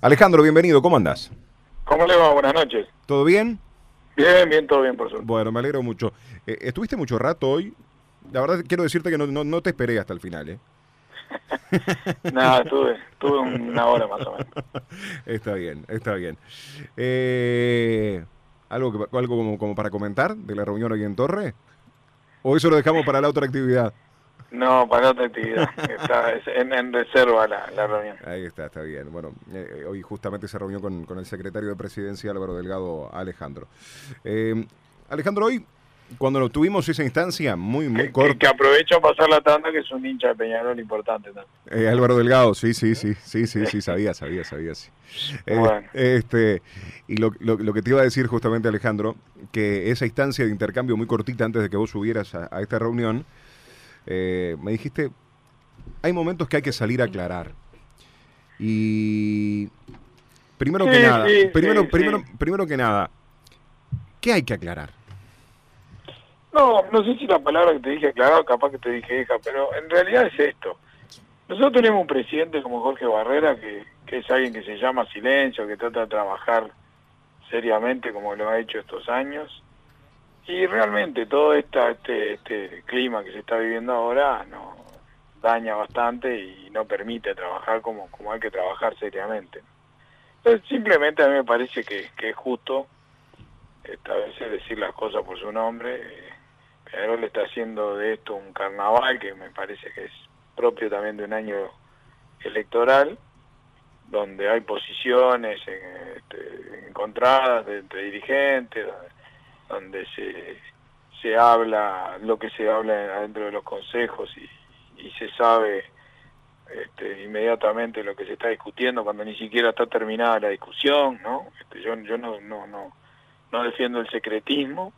Alejandro, bienvenido, ¿cómo andás? ¿Cómo le va? Buenas noches. ¿Todo bien? Bien, bien, todo bien, por suerte. Bueno, me alegro mucho. Eh, ¿Estuviste mucho rato hoy? La verdad, quiero decirte que no, no, no te esperé hasta el final, ¿eh? Nada, estuve, estuve una hora más o menos. está bien, está bien. Eh, ¿Algo, que, algo como, como para comentar de la reunión hoy en Torre? ¿O eso lo dejamos para la otra actividad? No, para otra actividad. Está en, en reserva la, la, reunión. Ahí está, está bien. Bueno, eh, hoy justamente se reunió con, con, el secretario de Presidencia, Álvaro Delgado Alejandro. Eh, Alejandro, hoy, cuando tuvimos esa instancia muy, muy corta... Que, que, aprovecho a pasar la tanda, que es un hincha de Peñarol importante también. Eh, Álvaro Delgado, sí, sí, sí, sí, sí, sí, sabía, sabía, sabía, sí. Bueno. este, y lo, lo, lo, que te iba a decir justamente, Alejandro, que esa instancia de intercambio muy cortita antes de que vos subieras a, a esta reunión... Eh, me dijiste, hay momentos que hay que salir a aclarar. Y primero sí, que nada, sí, primero, sí, primero, primero que nada, ¿qué hay que aclarar? No, no sé si la palabra que te dije aclarado, capaz que te dije hija, pero en realidad es esto. Nosotros tenemos un presidente como Jorge Barrera, que, que es alguien que se llama silencio, que trata de trabajar seriamente como lo ha hecho estos años, y realmente todo esta, este, este clima que se está viviendo ahora no daña bastante y no permite trabajar como, como hay que trabajar seriamente. Entonces simplemente a mí me parece que, que es justo esta vez decir las cosas por su nombre. Peñarol está haciendo de esto un carnaval que me parece que es propio también de un año electoral, donde hay posiciones este, encontradas entre dirigentes, donde se, se habla lo que se habla dentro de los consejos y, y se sabe este, inmediatamente lo que se está discutiendo cuando ni siquiera está terminada la discusión, ¿no? Este, yo yo no, no, no, no defiendo el secretismo,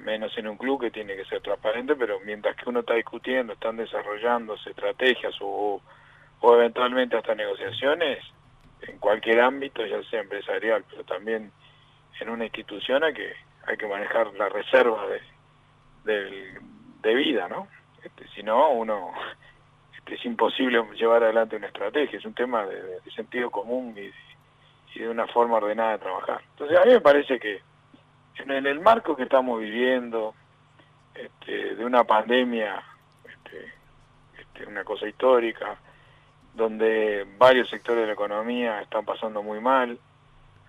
menos en un club que tiene que ser transparente, pero mientras que uno está discutiendo, están desarrollándose estrategias o, eventualmente hasta negociaciones, en cualquier ámbito, ya sea empresarial, pero también en una institución hay que hay que manejar la reserva de, de, de vida, ¿no? Este, si no, uno este, es imposible llevar adelante una estrategia, es un tema de, sentido común y, y, de una forma ordenada de trabajar. Entonces a mí me parece que en el, el marco que estamos viviendo, este, de una pandemia, este, este, una cosa histórica, donde varios sectores de la economía están pasando muy mal,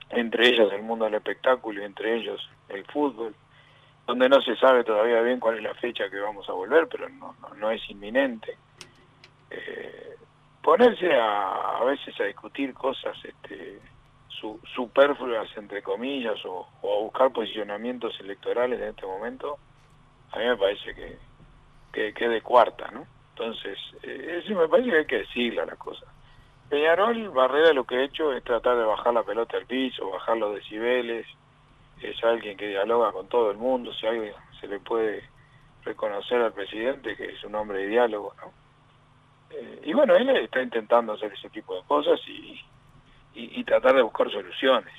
entre ellos el mundo del espectáculo y entre ellos el fútbol, donde no se sabe todavía bien cuál es la fecha que vamos a volver, pero no, no, no es inminente. Eh, ponerse a, a veces a discutir cosas este, su, superfluas, entre comillas, o, o, a buscar posicionamientos electorales en este momento, a mí me parece que, que, que de cuarta, ¿no? Entonces, eh, eso me parece que hay que decirle a las cosas. Peñarol, Barrera lo que ha hecho es tratar de bajar la pelota al piso, bajar los decibeles, es alguien que dialoga con todo el mundo, si alguien se le puede reconocer al presidente que es un hombre de diálogo, ¿no? Eh, y bueno, él está intentando hacer ese tipo de cosas y, y, y tratar de buscar soluciones.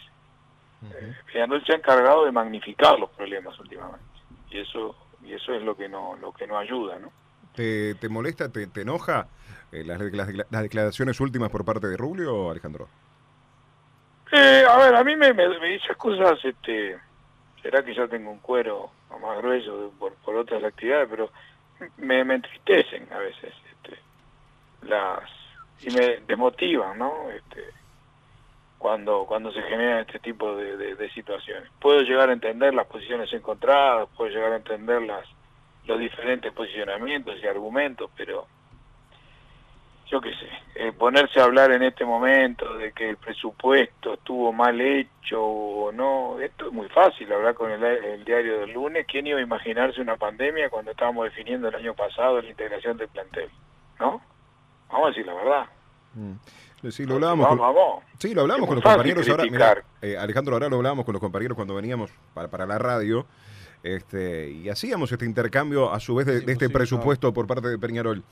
Uh -huh. eh, Peñarol se ha encargado de magnificar los problemas últimamente y eso y eso es lo que no lo que no ayuda, ¿no? ¿Te, te molesta, te, te enoja eh, las, las, las, declaraciones últimas por parte de Rubio, Alejandro? Eh, a ver, a mí me, me, cosas, este, será que yo tengo un cuero más grueso por, por otras actividades, pero me, entristecen a veces, este, las, y me desmotivan, ¿no? Este, cuando cuando se generan este tipo de, de, situaciones. Puedo llegar a entender las posiciones encontradas, puedo llegar a entender las, los diferentes posicionamientos y argumentos, pero yo qué sé, eh, ponerse a hablar en este momento de que el presupuesto estuvo mal hecho o no, esto es muy fácil, hablar con el, el, diario del lunes, ¿quién iba a imaginarse una pandemia cuando estábamos definiendo el año pasado la integración del plantel? ¿No? Vamos a decir la verdad. Mm. Sí, lo hablábamos. Vamos, con, vamos. Sí, lo hablábamos con los compañeros ahora. Mirá, eh, Alejandro, ahora lo hablábamos con los compañeros cuando veníamos para, para la radio. Este, y hacíamos este intercambio a su vez de, de este presupuesto por parte de Peñarol.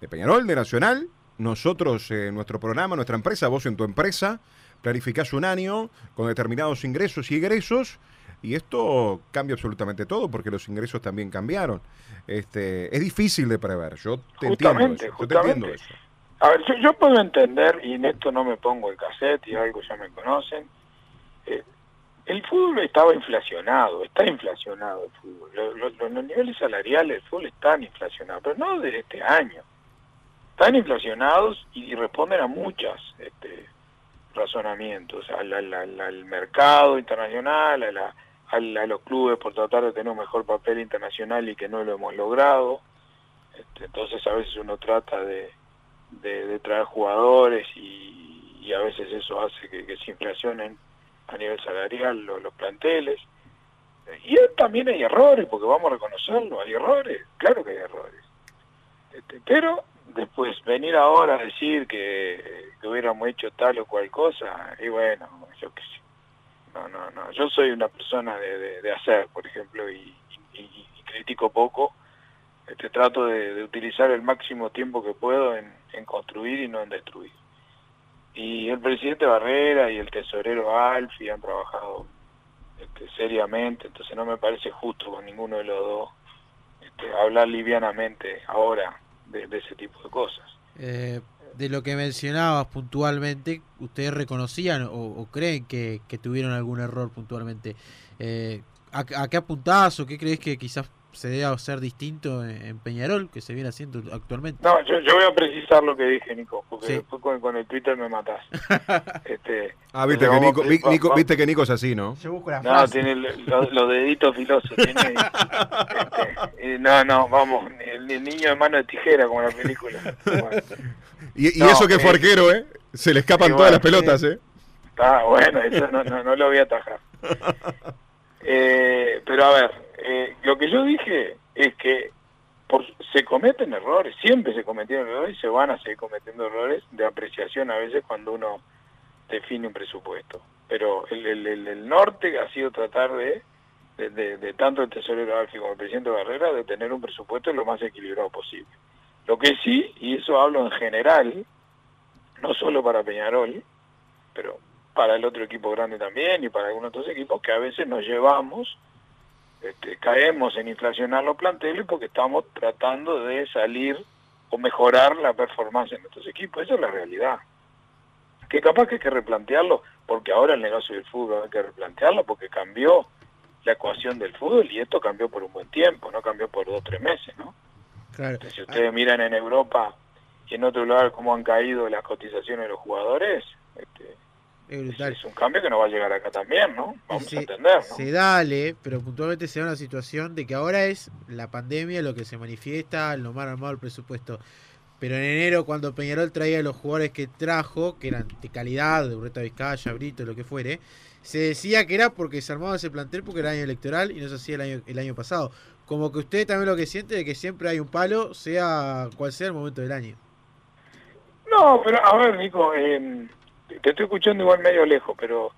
De Peñarol, de Nacional, nosotros eh, nuestro programa, nuestra empresa, vos en tu empresa, planificás un año con determinados ingresos y egresos y esto cambia absolutamente todo porque los ingresos también cambiaron. Este, es difícil de prever, yo te justamente, entiendo eso. Justamente. Te entiendo eso. A ver, yo, puedo entender, y en esto no me pongo el cassette y algo ya me conocen, eh, el fútbol estaba inflacionado, está inflacionado el fútbol. Los, niveles salariales del fútbol están inflacionados, pero no desde este año. Están inflacionados y, responden a muchos este, razonamientos, al, al, mercado internacional, a, la, a, los clubes por tratar de tener un mejor papel internacional y que no lo hemos logrado. Este, entonces a veces uno trata de, de, traer jugadores y, y, a veces eso hace que, que se inflacionen a nivel salarial los, los planteles. Y también hay errores, porque vamos a reconocerlo, hay errores, claro que hay errores. Este, pero después venir ahora a decir que, hubiéramos hecho tal o cual cosa, y bueno, yo qué sé. No, no, no. Yo soy una persona de, de, hacer, por ejemplo, y, critico poco. Este, trato de, utilizar el máximo tiempo que puedo en, en construir y no en destruir y el presidente Barrera y el tesorero Alfi han trabajado este, seriamente, entonces no me parece justo con ninguno de los dos este, hablar livianamente ahora de, ese tipo de cosas. Eh, de lo que mencionabas puntualmente, ¿ustedes reconocían o, creen que, tuvieron algún error puntualmente? Eh, ¿a, ¿A qué apuntás o qué crees que quizás se debe hacer distinto en, Peñarol que se viene haciendo actualmente. No, yo, voy a precisar lo que dije, Nico, porque después con, el Twitter me matás. este, ah, viste que, Nico, Nico, viste que Nico es así, ¿no? no, tiene los, deditos filosos. Tiene, este, no, no, vamos, el, niño de mano de tijera, como la película. y, eso que fue eh, arquero, ¿eh? Se le escapan todas las pelotas, ¿eh? Ah, bueno, eso no, no, no lo voy a atajar. Eh, pero a ver, eh, lo que yo dije es que por, se cometen errores, siempre se cometieron errores y se van a seguir cometiendo errores de apreciación a veces cuando uno define un presupuesto. Pero el, el, el, norte ha sido tratar de, de, tanto el tesorero Alfi como el presidente Barrera, de tener un presupuesto lo más equilibrado posible. Lo que sí, y eso hablo en general, no solo para Peñarol, pero para el otro equipo grande también y para algunos otros equipos, que a veces nos llevamos este, caemos en inflacionar los planteles porque estamos tratando de salir o mejorar la performance de nuestros equipos. Esa es la realidad. Que capaz que hay que replantearlo, porque ahora el negocio del fútbol hay que replantearlo porque cambió la ecuación del fútbol y esto cambió por un buen tiempo, no cambió por dos o tres meses, ¿no? Claro. si ustedes miran en Europa y en otro lugar cómo han caído las cotizaciones de los jugadores, este, es, un cambio que no va a llegar acá también, ¿no? Vamos a entender, ¿no? Se dale, pero puntualmente se da una situación de que ahora es la pandemia lo que se manifiesta, lo más armado el presupuesto. Pero en enero, cuando Peñarol traía los jugadores que trajo, que eran de calidad, de Urreta Vizcaya, Brito, lo que fuere, se decía que era porque se armaba ese plantel porque era año electoral y no se hacía el año, el año pasado. Como que usted también lo que siente de que siempre hay un palo, sea cual sea el momento del año. No, pero a ver, Nico, eh, te estoy escuchando igual medio lejos, pero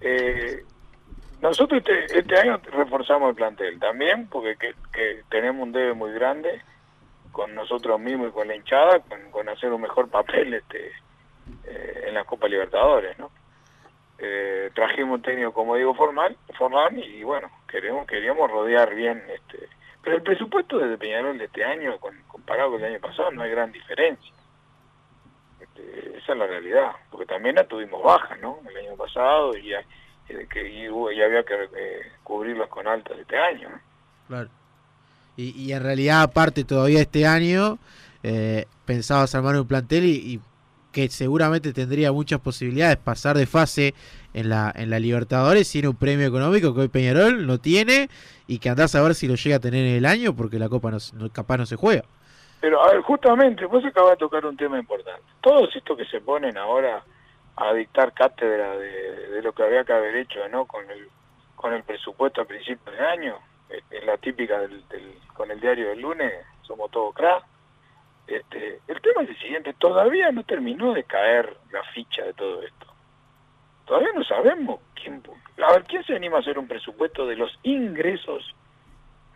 eh, nosotros este, este, año reforzamos el plantel también, porque que, tenemos un debe muy grande con nosotros mismos y con la hinchada, con, hacer un mejor papel este eh, en la Copa Libertadores, ¿no? Eh, trajimos un técnico, como digo, formal, formal y bueno, queremos queríamos rodear bien este pero el presupuesto desde Peñarol de este año comparado con el año pasado no hay gran diferencia este, esa es la realidad, porque también la tuvimos bajas, ¿no? El año pasado y, que, y, había que eh, cubrirlos con altas este año. Claro. Y, en realidad, aparte, todavía este año eh, pensabas armar un plantel y, que seguramente tendría muchas posibilidades pasar de fase en la, en la Libertadores sin un premio económico que hoy Peñarol no tiene y que andás a ver si lo llega a tener en el año porque la Copa no, capaz no se juega. Pero, a ver, justamente, vos acabas de tocar un tema importante. Todos estos que se ponen ahora a dictar cátedra de, lo que había que haber hecho, ¿no? Con el, con el presupuesto a principios de año, es la típica del, con el diario del lunes, somos todos crack. Este, el tema es el siguiente, todavía no terminó de caer la ficha de todo esto. Todavía no sabemos quién, a ver, quién se anima a hacer un presupuesto de los ingresos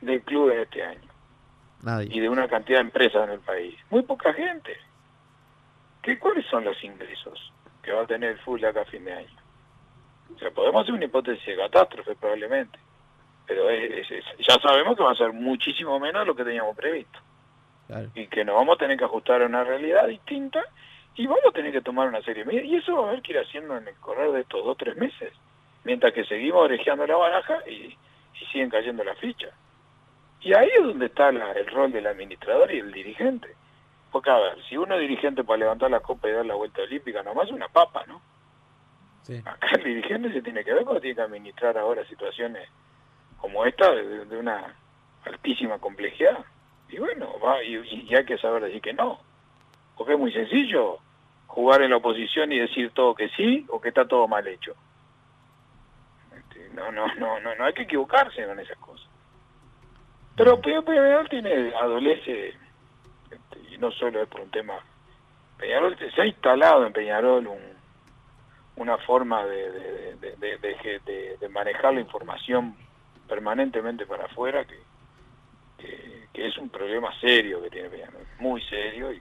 del club en este año y de una cantidad de empresas en el país. Muy poca gente. ¿Qué, ¿Cuáles son los ingresos que va a tener el acá a fin de año? O sea, podemos hacer una hipótesis de catástrofe probablemente, pero ya sabemos que va a ser muchísimo menos de lo que teníamos previsto. y que nos vamos a tener que ajustar a una realidad distinta y vamos a tener que tomar una serie de medidas. Y eso va a haber que ir haciendo en el correr de estos dos o tres meses, mientras que seguimos orejeando la baraja y, siguen cayendo las fichas. Y ahí es donde está el rol del administrador y el dirigente. Porque, a ver, si uno es dirigente para levantar la copa y dar la vuelta olímpica, nomás es una papa, ¿no? Acá el dirigente se tiene que ver cuando tiene que administrar ahora situaciones como esta de, una altísima complejidad. Y bueno, va, y, hay que saber decir que no. Porque es muy sencillo jugar en la oposición y decir todo que sí o que está todo mal hecho. Este, no, no, no, no, no hay que equivocarse con esas cosas. Pero Peñarol tiene, adolece, este, y no solo es por un tema, Peñarol se ha instalado en Peñarol un, una forma de, de, manejar la información permanentemente para afuera que, que, es un problema serio que tiene Peñarol, muy serio y,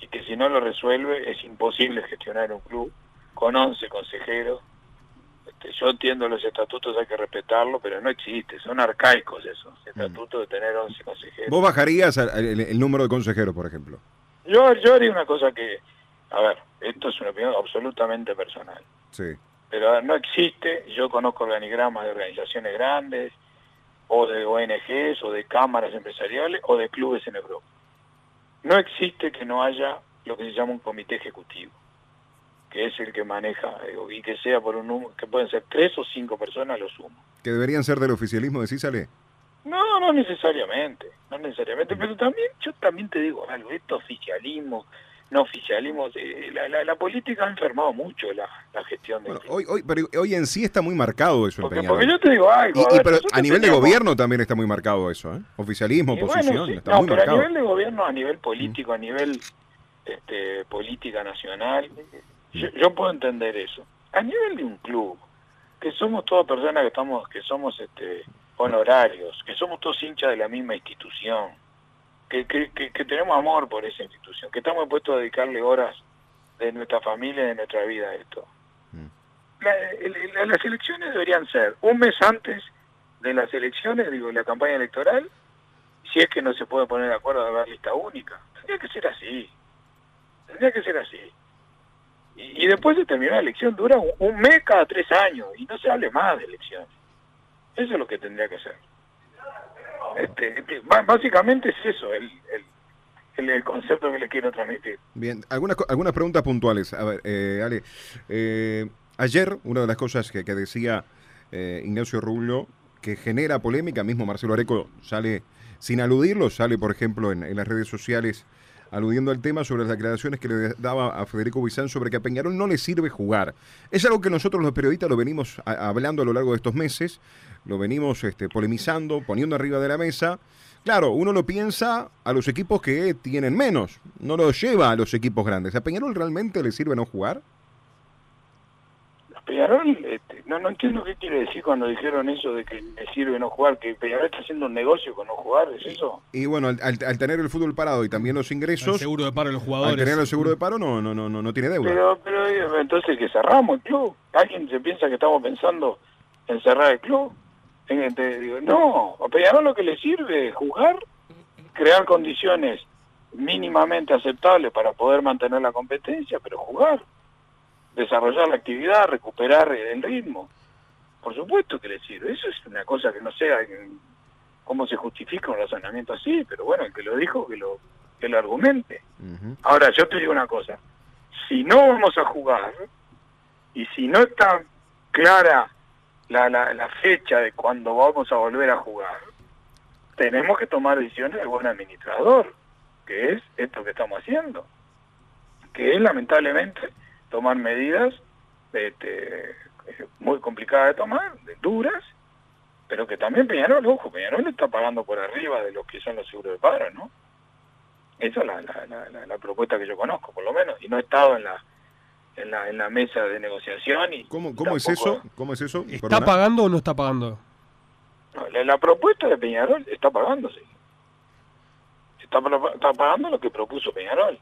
y, que si no lo resuelve es imposible gestionar un club con 11 consejeros. Este, yo entiendo los estatutos, hay que respetarlo, pero no existe, son arcaicos esos estatutos de tener 11 consejeros. ¿Vos bajarías el, número de consejeros, por ejemplo? Yo, yo haría una cosa que, a ver, esto es una opinión absolutamente personal. Sí. Pero no existe, yo conozco organigramas de organizaciones grandes, o de ONGs, o de cámaras empresariales, o de clubes en Europa. No existe que no haya lo que se llama un comité ejecutivo, que es el que maneja, y que sea por un número, que pueden ser tres o cinco personas lo sumo. ¿Que deberían ser del oficialismo, decís, Ale? No, no necesariamente, no necesariamente, pero también, yo también te digo algo, esto oficialismo, no oficialismo. Eh, la, la, política ha enfermado mucho la, gestión de... hoy, hoy, pero hoy en sí está muy marcado eso porque, porque yo te digo algo... Y, pero a nivel de gobierno también está muy marcado eso, ¿eh? Oficialismo, oposición, está no, pero a nivel de gobierno, a nivel político, a nivel este, política nacional, yo, yo puedo entender eso. A nivel de un club, que somos todas personas que estamos, que somos este honorarios, que somos todos hinchas de la misma institución, que, que, tenemos amor por esa institución, que estamos dispuestos a dedicarle horas de nuestra familia y de nuestra vida a esto. Mm. las elecciones deberían ser un mes antes de las elecciones, digo, la campaña electoral, si es que no se puede poner de acuerdo a haber lista única. Tendría que ser así. Tendría que ser así. Y, después de terminar la elección dura un, mes cada tres años y no se hable más de elecciones. Eso es lo que tendría que ser. Este, este básicamente es eso el, el, concepto que le quiero transmitir. Bien, algunas, algunas preguntas puntuales. A ver, eh, Ale, eh, ayer una de las cosas que, decía eh, Ignacio Rubio, que genera polémica, mismo Marcelo Areco sale sin aludirlo, sale por ejemplo en, en las redes sociales aludiendo al tema sobre las declaraciones que le daba a Federico Buizán sobre que a Peñarol no le sirve jugar. Es algo que nosotros los periodistas lo venimos hablando a lo largo de estos meses, lo venimos este, polemizando, poniendo arriba de la mesa. Claro, uno lo piensa a los equipos que tienen menos, no lo lleva a los equipos grandes. ¿A Peñarol realmente le sirve no jugar? Peñarol, este, no, no entiendo qué quiere decir cuando dijeron eso de que le sirve no jugar, que Peñarol está haciendo un negocio con no jugar, ¿es eso? Y, bueno, al, tener el fútbol parado y también los ingresos... El seguro de paro de los jugadores. Al tener el seguro de paro no, no, no, no, tiene deuda. Pero, pero eh, entonces que cerramos el club. ¿Alguien se piensa que estamos pensando en cerrar el club? digo, no, a Peñarol lo que le sirve es jugar, crear condiciones mínimamente aceptables para poder mantener la competencia, pero jugar desarrollar la actividad, recuperar el ritmo. Por supuesto que le sirve. Eso es una cosa que no sé cómo se justifica un razonamiento así, pero bueno, el que lo dijo, que lo, que lo argumente. Ahora, yo te digo una cosa. Si no vamos a jugar, y si no está clara la, la, la fecha de cuando vamos a volver a jugar, tenemos que tomar decisiones de buen administrador, que es esto que estamos haciendo, que es lamentablemente tomar medidas este, muy complicadas de tomar, duras, pero que también Peñarol, ojo, Peñarol está pagando por arriba de lo que son los seguros de paro, ¿no? Esa es la, la, propuesta que yo conozco, por lo menos, y no he estado en la en la, en la mesa de negociación. y ¿Cómo, cómo es eso? ¿Cómo es eso? ¿Está pagando o no está pagando? la, propuesta de Peñarol está pagándose. Está, está pagando lo que propuso Peñarol.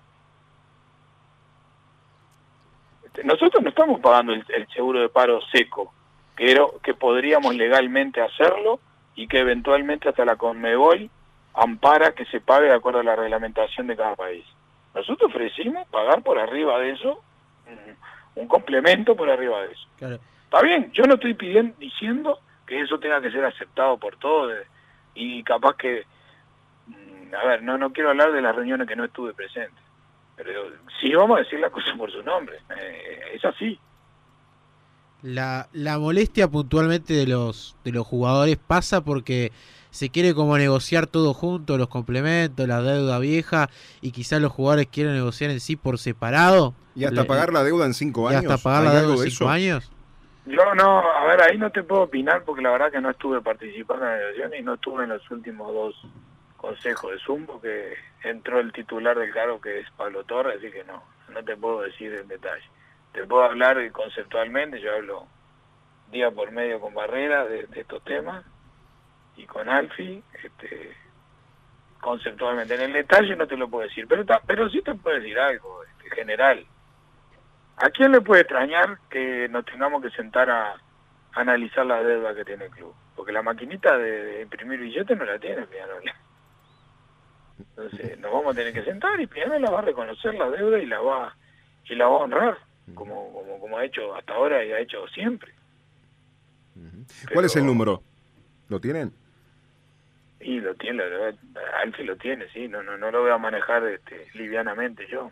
Nosotros no estamos pagando el, seguro de paro seco, que, que podríamos legalmente hacerlo y que eventualmente hasta la Conmebol ampara que se pague de acuerdo a la reglamentación de cada país. Nosotros ofrecimos pagar por arriba de eso, un, complemento por arriba de eso. Está bien, yo no estoy pidiendo, diciendo que eso tenga que ser aceptado por todos y capaz que, mm, a ver, no, no quiero hablar de las reuniones que no estuve presente, pero sí vamos a decir la cosa por su nombre, eh, es así. La, la molestia puntualmente de los, de los jugadores pasa porque se quiere como negociar todo junto, los complementos, la deuda vieja, y quizás los jugadores quieren negociar en sí por separado. ¿Y hasta pagar la deuda en cinco años? ¿Y hasta pagar la deuda en cinco años? Yo no, a ver, ahí no te puedo opinar porque la verdad que no estuve participando en la negociación y no estuve en los últimos dos consejos de Zoom porque entró el titular del cargo que es Pablo Torres, así que no, no te puedo decir en detalle. Te puedo hablar conceptualmente, yo hablo día por medio con Barrera de estos temas y con Alfi, este, conceptualmente. En el detalle no te lo puedo decir, pero, pero sí te puedo decir algo este, general. ¿A quién le puede extrañar que nos tengamos que sentar a, analizar la deuda que tiene el club? Porque la maquinita de, imprimir billetes no la tiene Pianol. Entonces nos vamos a tener que sentar y la va a reconocer la deuda y la va y la va a honrar como, como, como ha hecho hasta ahora y ha hecho siempre. ¿Cuál es el número? ¿Lo tienen? Y lo tiene, Alfie lo tiene, sí, no, no, no lo voy a manejar este, livianamente yo.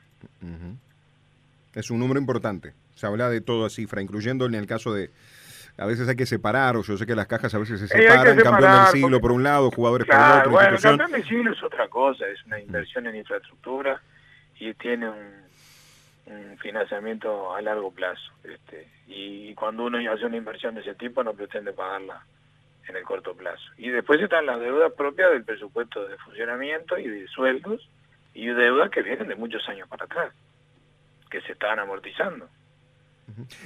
Es un número importante. Se habla de toda cifra, incluyendo en el caso de. A veces hay que separar, o yo sé que las cajas a veces se separan, campeón del siglo por un lado, jugadores por el otro. Bueno, campeón del siglo es otra cosa, es una inversión en infraestructura y tiene un, un financiamiento a largo plazo. Este, y cuando uno hace una inversión de ese tipo no pretende pagarla en el corto plazo. Y después están las deudas propias del presupuesto de funcionamiento y de sueldos y deudas que vienen de muchos años para atrás, que se están amortizando.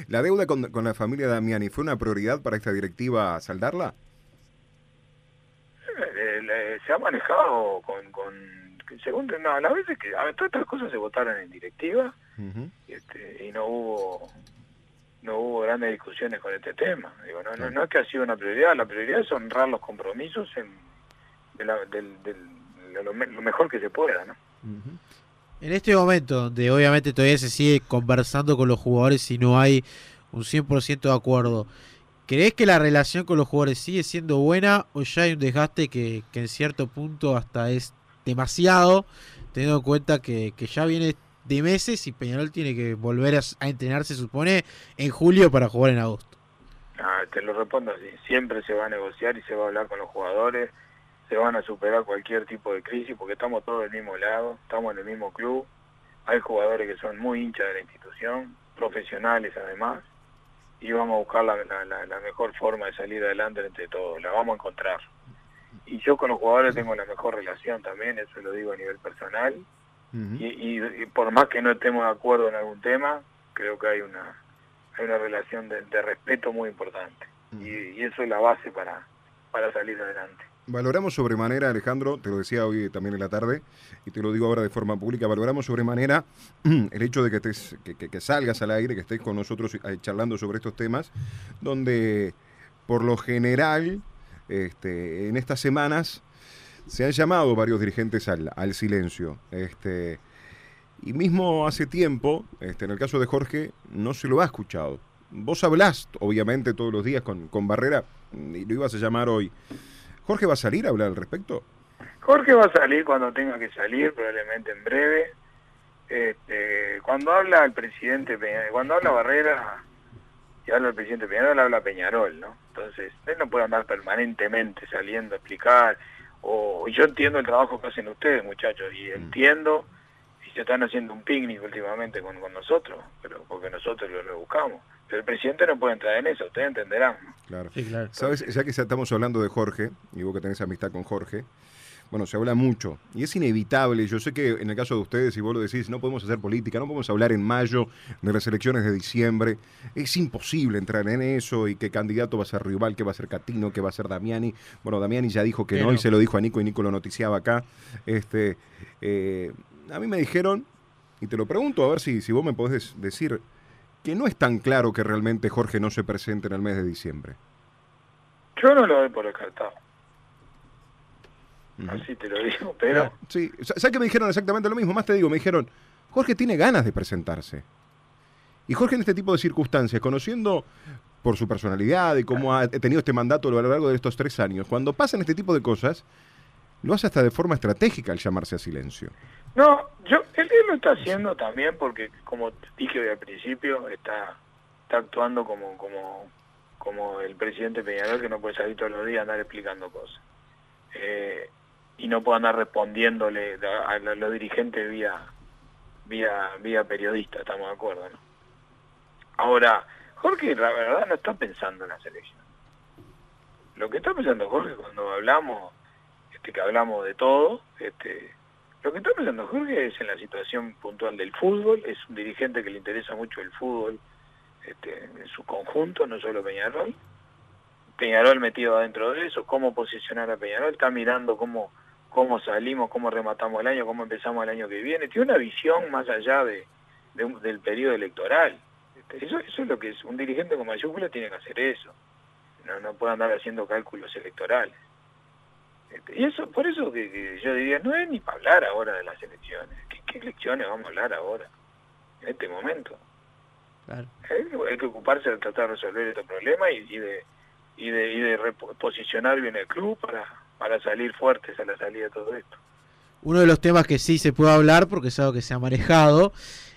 ¿La deuda con, con la familia Damiani fue una prioridad para esta directiva saldarla? Eh, se ha manejado con, con según no, a la vez que a ver, todas estas cosas se votaron en directiva este, y no hubo no hubo grandes discusiones con este tema. Digo, no, no, es que ha sido una prioridad, la prioridad es honrar los compromisos en, de, lo, mejor que se pueda. ¿no? En este momento, donde obviamente todavía se sigue conversando con los jugadores y no hay un 100% de acuerdo, ¿crees que la relación con los jugadores sigue siendo buena o ya hay un desgaste que, que en cierto punto hasta es demasiado, teniendo en cuenta que, que ya viene de meses y Peñarol tiene que volver a, entrenar, se supone, en julio para jugar en agosto. Ah, te lo respondo así, siempre se va a negociar y se va a hablar con los jugadores, se van a superar cualquier tipo de crisis porque estamos todos del mismo lado, estamos en el mismo club, hay jugadores que son muy hinchas de la institución, profesionales además, y vamos a buscar la, la mejor forma de salir adelante entre todos, la vamos a encontrar. Y yo con los jugadores tengo la mejor relación también, eso lo digo a nivel personal, y, por más que no estemos de acuerdo en algún tema, creo que hay una, hay una relación de, respeto muy importante. y, eso es la base para, para salir adelante. Valoramos sobremanera, Alejandro, te lo decía hoy también en la tarde, y te lo digo ahora de forma pública, valoramos sobremanera el hecho de que, estés, que, salgas al aire, que estés con nosotros eh, charlando sobre estos temas, donde por lo general, este, en estas semanas, se han llamado varios dirigentes al, al silencio. Este, y mismo hace tiempo, este, en el caso de Jorge, no se lo ha escuchado. Vos hablás, obviamente, todos los días con, con Barrera, y lo ibas a llamar hoy. ¿Jorge va a salir a hablar al respecto? Jorge va a salir cuando tenga que salir, probablemente en breve. Este, cuando habla el presidente, cuando habla Barrera y habla el presidente Peñarol, habla Peñarol, ¿no? Entonces, él no puede andar permanentemente saliendo a explicar o yo entiendo el trabajo que hacen ustedes, muchachos, y mm. entiendo se están haciendo un picnic últimamente con, nosotros, pero porque nosotros lo, buscamos. Pero el presidente no puede entrar en eso, ustedes entenderán. Claro. claro. ¿Sabes? Ya que estamos hablando de Jorge, y vos que tenés amistad con Jorge, bueno, se habla mucho y es inevitable. Yo sé que en el caso de ustedes, si vos lo decís, no podemos hacer política, no podemos hablar en mayo de las elecciones de diciembre. Es imposible entrar en eso y qué candidato va a ser rival, que va a ser Catino, que va a ser Damiani. Bueno, Damiani ya dijo que no, y se lo dijo a Nico y Nico lo noticiaba acá. Este, eh, a mí me dijeron, y te lo pregunto a ver si, si vos me podés decir, que no es tan claro que realmente Jorge no se presente en el mes de diciembre. Yo no lo doy por descartado. Así te lo digo, pero... Sí, ¿sabes que me dijeron exactamente lo mismo? Más te digo, me dijeron, Jorge tiene ganas de presentarse. Y Jorge en este tipo de circunstancias, conociendo por su personalidad y cómo ha tenido este mandato a lo largo de estos tres años, cuando pasan este tipo de cosas, lo hace hasta de forma estratégica al llamarse a silencio. No, yo él, lo está haciendo también porque, como dije hoy al principio, está, está actuando como, como, como el presidente Peñarol que no puede salir todos los días a andar explicando cosas. Eh, y no puede andar respondiéndole a, los dirigentes vía, vía, vía periodista, estamos de acuerdo, ¿no? Ahora, Jorge, la verdad, no está pensando en la selección. Lo que está pensando Jorge cuando hablamos, este, que hablamos de todo, este, lo que está pensando Jorge es en la situación puntual del fútbol, es un dirigente que le interesa mucho el fútbol este, en su conjunto, no solo Peñarol. Peñarol metido adentro de eso, cómo posicionar a Peñarol, está mirando cómo, cómo salimos, cómo rematamos el año, cómo empezamos el año que viene. Tiene una visión más allá de, del periodo electoral. Eso, eso es lo que es un dirigente con mayúscula tiene que hacer eso. No, no puede andar haciendo cálculos electorales. Este, y eso, por eso que, yo diría, no es ni para hablar ahora de las elecciones. ¿Qué, elecciones vamos a hablar ahora? En este momento. Claro. Hay, que ocuparse de tratar de resolver este problema y, de y de, y de reposicionar bien el club para, para salir fuertes a la salida de todo esto. Uno de los temas que sí se puede hablar, porque es algo que se ha manejado,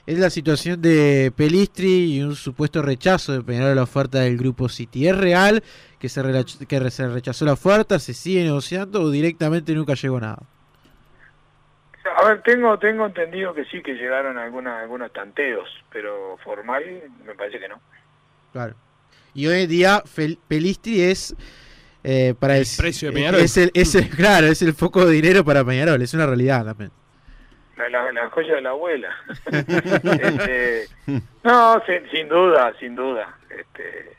es la situación de Pelistri y un supuesto rechazo de Peñarol a la oferta del grupo City. ¿Es real que se, que se rechazó la oferta? ¿Se sigue negociando o directamente nunca llegó nada? A ver, tengo tengo entendido que sí, que llegaron algunas, algunos tanteos, pero formal me parece que no. Claro. Y hoy en día Pelistri es... Eh, para el, precio de Peñarol. Es el, es claro, es el foco de dinero para Peñarol, es una realidad también la, joya de la abuela. este, no, sin, duda, sin duda. Este,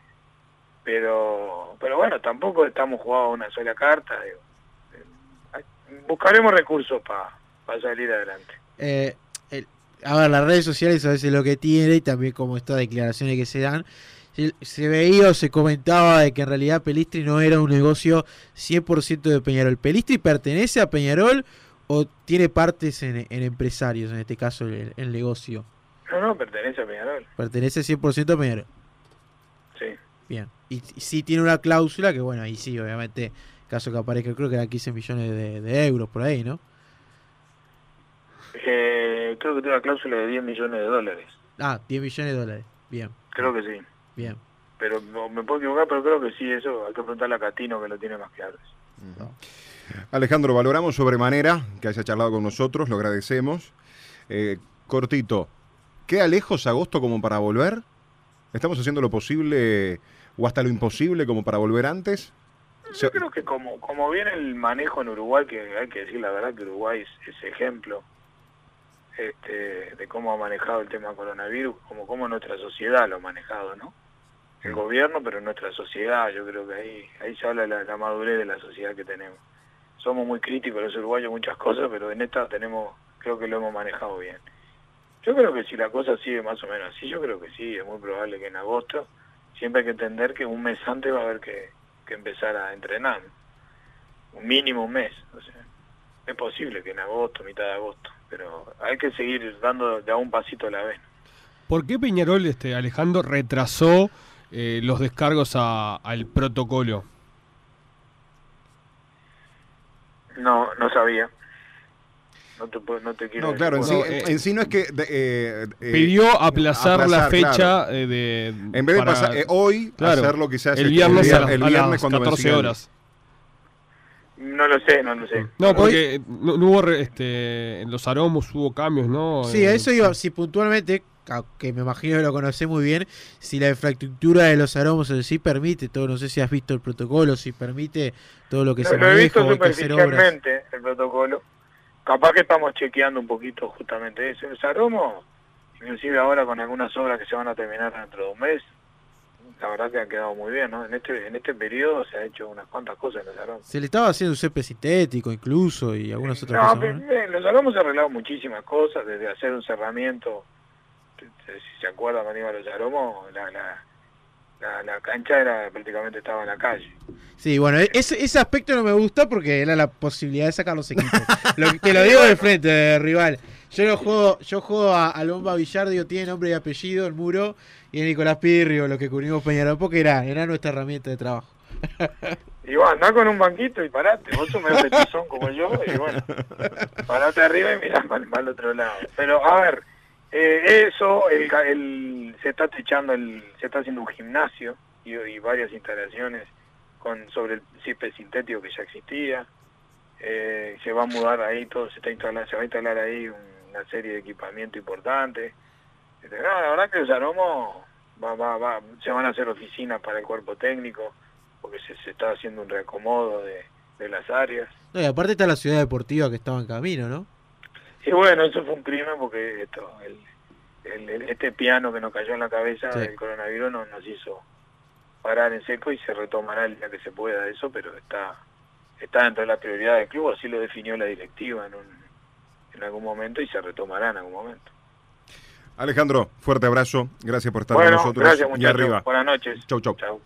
pero, pero bueno, tampoco estamos jugando una sola carta. Eh, buscaremos recursos para salir adelante. Eh, a ver, las redes sociales a veces lo que tiene y también como estas declaraciones que se dan. Se, veía o se comentaba de que en realidad Pelistri no era un negocio 100% de Peñarol. ¿Pelistri pertenece a Peñarol o tiene partes en, empresarios, en este caso el, negocio? No, no, pertenece a Peñarol. Pertenece 100% a Peñarol. Sí. Bien. Y, sí tiene una cláusula que, bueno, ahí sí, obviamente, caso que aparezca, creo que era 15 millones de, euros por ahí, ¿no? Eh, creo que tiene una cláusula de 10 millones de dólares. Ah, 10 millones de dólares. Bien. Creo que sí. Bien. Pero me puedo equivocar, pero creo que sí, eso hay que preguntarle a Catino que lo tiene más claro. Alejandro, valoramos sobremanera que haya charlado con nosotros, lo agradecemos. Eh, cortito, ¿queda lejos agosto como para volver? ¿Estamos haciendo lo posible o hasta lo imposible como para volver antes? Yo creo que como, como viene el manejo en Uruguay, que hay que decir la verdad que Uruguay es, ejemplo este, de cómo ha manejado el tema coronavirus, como cómo nuestra sociedad lo ha manejado, ¿no? El gobierno, pero nuestra sociedad, yo creo que ahí, ahí se habla la madurez de la sociedad que tenemos somos muy críticos los uruguayos muchas cosas, pero en esta tenemos, creo que lo hemos manejado bien. Yo creo que si la cosa sigue más o menos así, yo creo que sí, es muy probable que en agosto, siempre hay que entender que un mes antes va a haber que, empezar a entrenar, un mínimo un mes, o sea, es posible que en agosto, mitad de agosto, pero hay que seguir dando de a un pasito a la vez. ¿Por qué Peñarol, este Alejandro, retrasó eh, los descargos al protocolo? No, no sabía. No te, no te quiero No, claro, en sí, en, sí, no es que... Eh, eh, pidió aplazar, la fecha eh, de... En vez de pasar hoy, claro, hacerlo quizás... El viernes, el, el viernes cuando 14 horas. No lo sé, no lo sé. No, porque no, hubo, este, en los aromos hubo cambios, ¿no? Sí, a eso iba, si puntualmente que me imagino que lo conoce muy bien, si la infraestructura de los aromos en sí permite todo, no sé si has visto el protocolo, si permite todo lo que se Lo he visto superficialmente el protocolo. Capaz que estamos chequeando un poquito justamente eso. El Saromo, inclusive ahora con algunas obras que se van a terminar dentro de un mes, la verdad que ha quedado muy bien, ¿no? En este en este periodo se ha hecho unas cuantas cosas en los aromos. Se le estaba haciendo un césped sintético incluso y algunas otras cosas. ¿no? En los aromos se han arreglado muchísimas cosas, desde hacer un cerramiento si se acuerdan Aníbal Yaromo, la, la, la, cancha era prácticamente estaba en la calle. Sí, bueno, e-, ese, ese aspecto no me gusta porque era la posibilidad de sacar los equipos. lo, te lo digo de frente, rival. Yo lo juego, yo juego a, a Lomba Villardio, tiene nombre y apellido, el muro, y a Nicolás Pirrio, lo que cubrimos Peñarol, porque era, era nuestra herramienta de trabajo. Y bueno, andá con un banquito y parate, vos sos medio petizón como yo, y bueno, parate arriba y mirá para, el otro lado. Pero a ver, eh, eso, el, el, se está techando, el, se está haciendo un gimnasio y, varias instalaciones con sobre el césped sintético que ya existía. Eh, se va a mudar ahí todo, se está instalando, se va a instalar ahí una serie de equipamiento importante. la verdad que el Aromo va, va, va, se van a hacer oficinas para el cuerpo técnico, porque se, se está haciendo un reacomodo de, de las áreas. No, y aparte está la ciudad deportiva que estaba en camino, ¿no? Y bueno, eso fue un crimen porque esto, el, el, este piano que nos cayó en la cabeza del coronavirus nos, nos hizo parar en seco y se retomará el día que se pueda eso, pero está está dentro de la prioridad del club, así lo definió la directiva en, un, en algún momento y se retomará en algún momento. Alejandro, fuerte abrazo, gracias por estar con nosotros. Gracias, y arriba. Buenas noches. Chau, chau. chau.